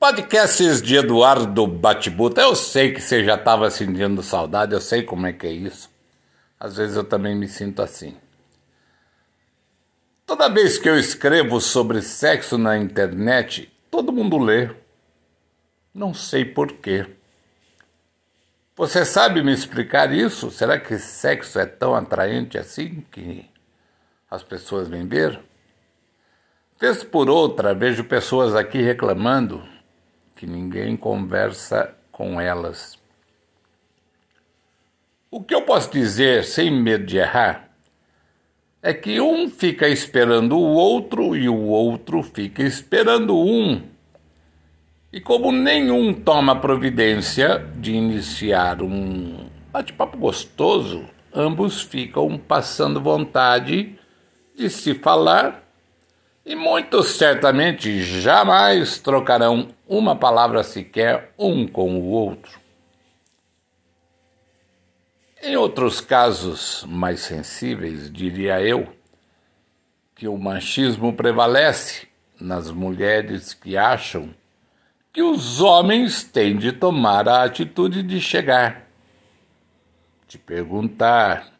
Podcasts de Eduardo Batibuta. Eu sei que você já estava sentindo saudade, eu sei como é que é isso. Às vezes eu também me sinto assim. Toda vez que eu escrevo sobre sexo na internet, todo mundo lê. Não sei porquê. Você sabe me explicar isso? Será que sexo é tão atraente assim que as pessoas vêm ver? Vez por outra, vejo pessoas aqui reclamando que ninguém conversa com elas. O que eu posso dizer, sem medo de errar, é que um fica esperando o outro e o outro fica esperando um. E como nenhum toma providência de iniciar um bate-papo gostoso, ambos ficam passando vontade de se falar e muitos certamente jamais trocarão uma palavra sequer um com o outro. Em outros casos mais sensíveis, diria eu, que o machismo prevalece nas mulheres que acham que os homens têm de tomar a atitude de chegar, de perguntar,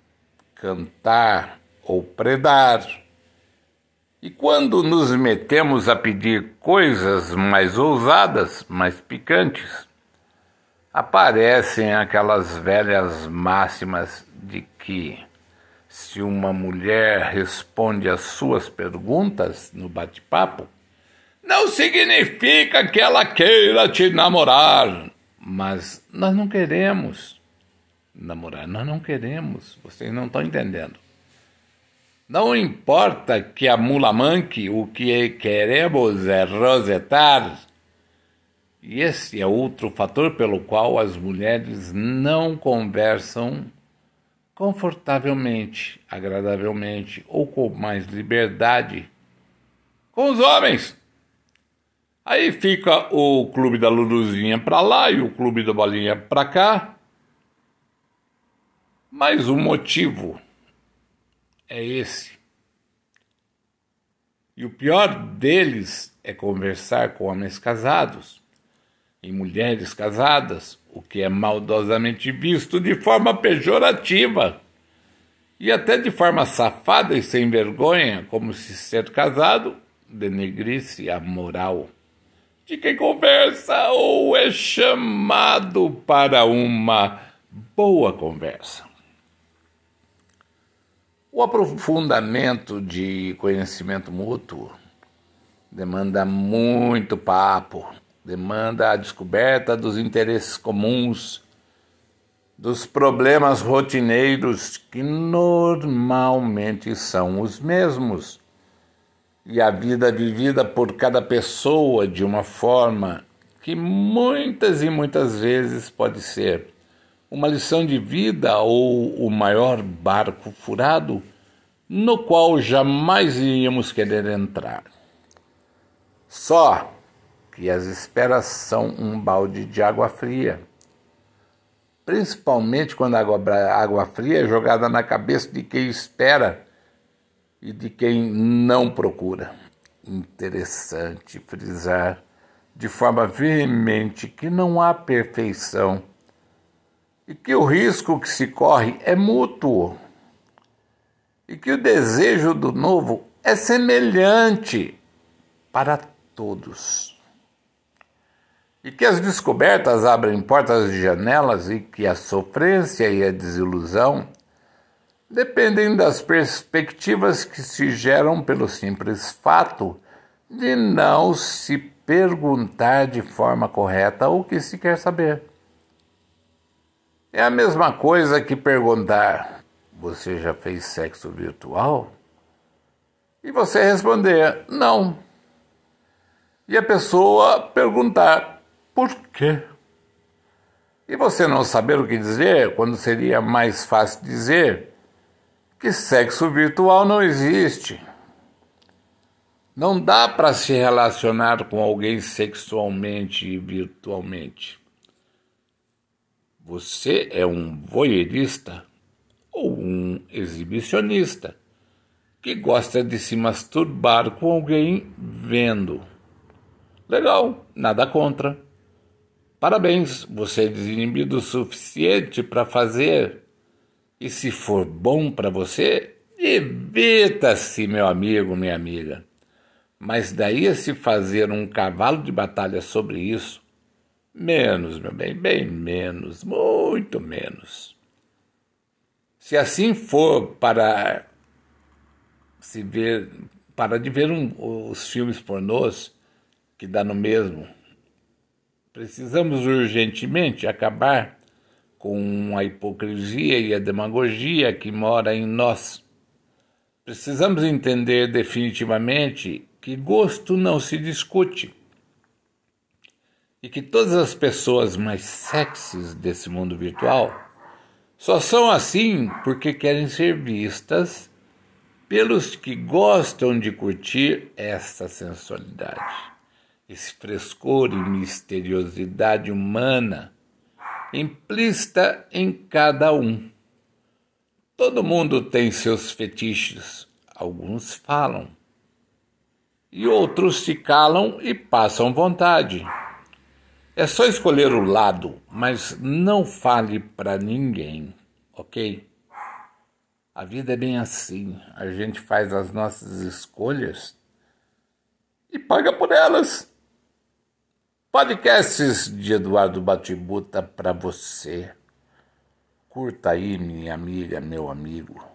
cantar ou predar e quando nos metemos a pedir coisas mais ousadas, mais picantes, aparecem aquelas velhas máximas de que se uma mulher responde às suas perguntas no bate-papo, não significa que ela queira te namorar. Mas nós não queremos namorar, nós não queremos, vocês não estão entendendo. Não importa que a mula manque, o que queremos é rosetar. E esse é outro fator pelo qual as mulheres não conversam confortavelmente, agradavelmente ou com mais liberdade com os homens. Aí fica o clube da Luluzinha para lá e o clube da Bolinha para cá. Mais um motivo é esse. E o pior deles é conversar com homens casados e mulheres casadas, o que é maldosamente visto de forma pejorativa e até de forma safada e sem vergonha, como se ser casado denegrisse a moral de quem conversa ou é chamado para uma boa conversa. O aprofundamento de conhecimento mútuo demanda muito papo, demanda a descoberta dos interesses comuns, dos problemas rotineiros que normalmente são os mesmos, e a vida vivida por cada pessoa de uma forma que muitas e muitas vezes pode ser uma lição de vida ou o maior barco furado no qual jamais iríamos querer entrar. Só que as esperas são um balde de água fria. Principalmente quando a água, água fria é jogada na cabeça de quem espera e de quem não procura. Interessante frisar de forma veemente que não há perfeição e que o risco que se corre é mútuo e que o desejo do novo é semelhante para todos. E que as descobertas abrem portas e janelas e que a sofrência e a desilusão dependem das perspectivas que se geram pelo simples fato de não se perguntar de forma correta o que se quer saber. É a mesma coisa que perguntar: Você já fez sexo virtual? E você responder: Não. E a pessoa perguntar: Por quê? E você não saber o que dizer, quando seria mais fácil dizer que sexo virtual não existe. Não dá para se relacionar com alguém sexualmente e virtualmente. Você é um voyeurista ou um exibicionista que gosta de se masturbar com alguém vendo. Legal, nada contra. Parabéns, você é desinibido o suficiente para fazer. E se for bom para você, evita-se, meu amigo, minha amiga. Mas daí a se fazer um cavalo de batalha sobre isso, menos, meu bem, bem menos, muito menos. Se assim for para se ver, para de ver um, os filmes pornôs, que dá no mesmo, precisamos urgentemente acabar com a hipocrisia e a demagogia que mora em nós. Precisamos entender definitivamente que gosto não se discute e que todas as pessoas mais sexys desse mundo virtual só são assim porque querem ser vistas pelos que gostam de curtir essa sensualidade, esse frescor e misteriosidade humana implícita em cada um. Todo mundo tem seus fetiches, alguns falam, e outros se calam e passam vontade. É só escolher o lado, mas não fale para ninguém, ok? A vida é bem assim. A gente faz as nossas escolhas e paga por elas. Podcasts de Eduardo Batibuta para você. Curta aí, minha amiga, meu amigo.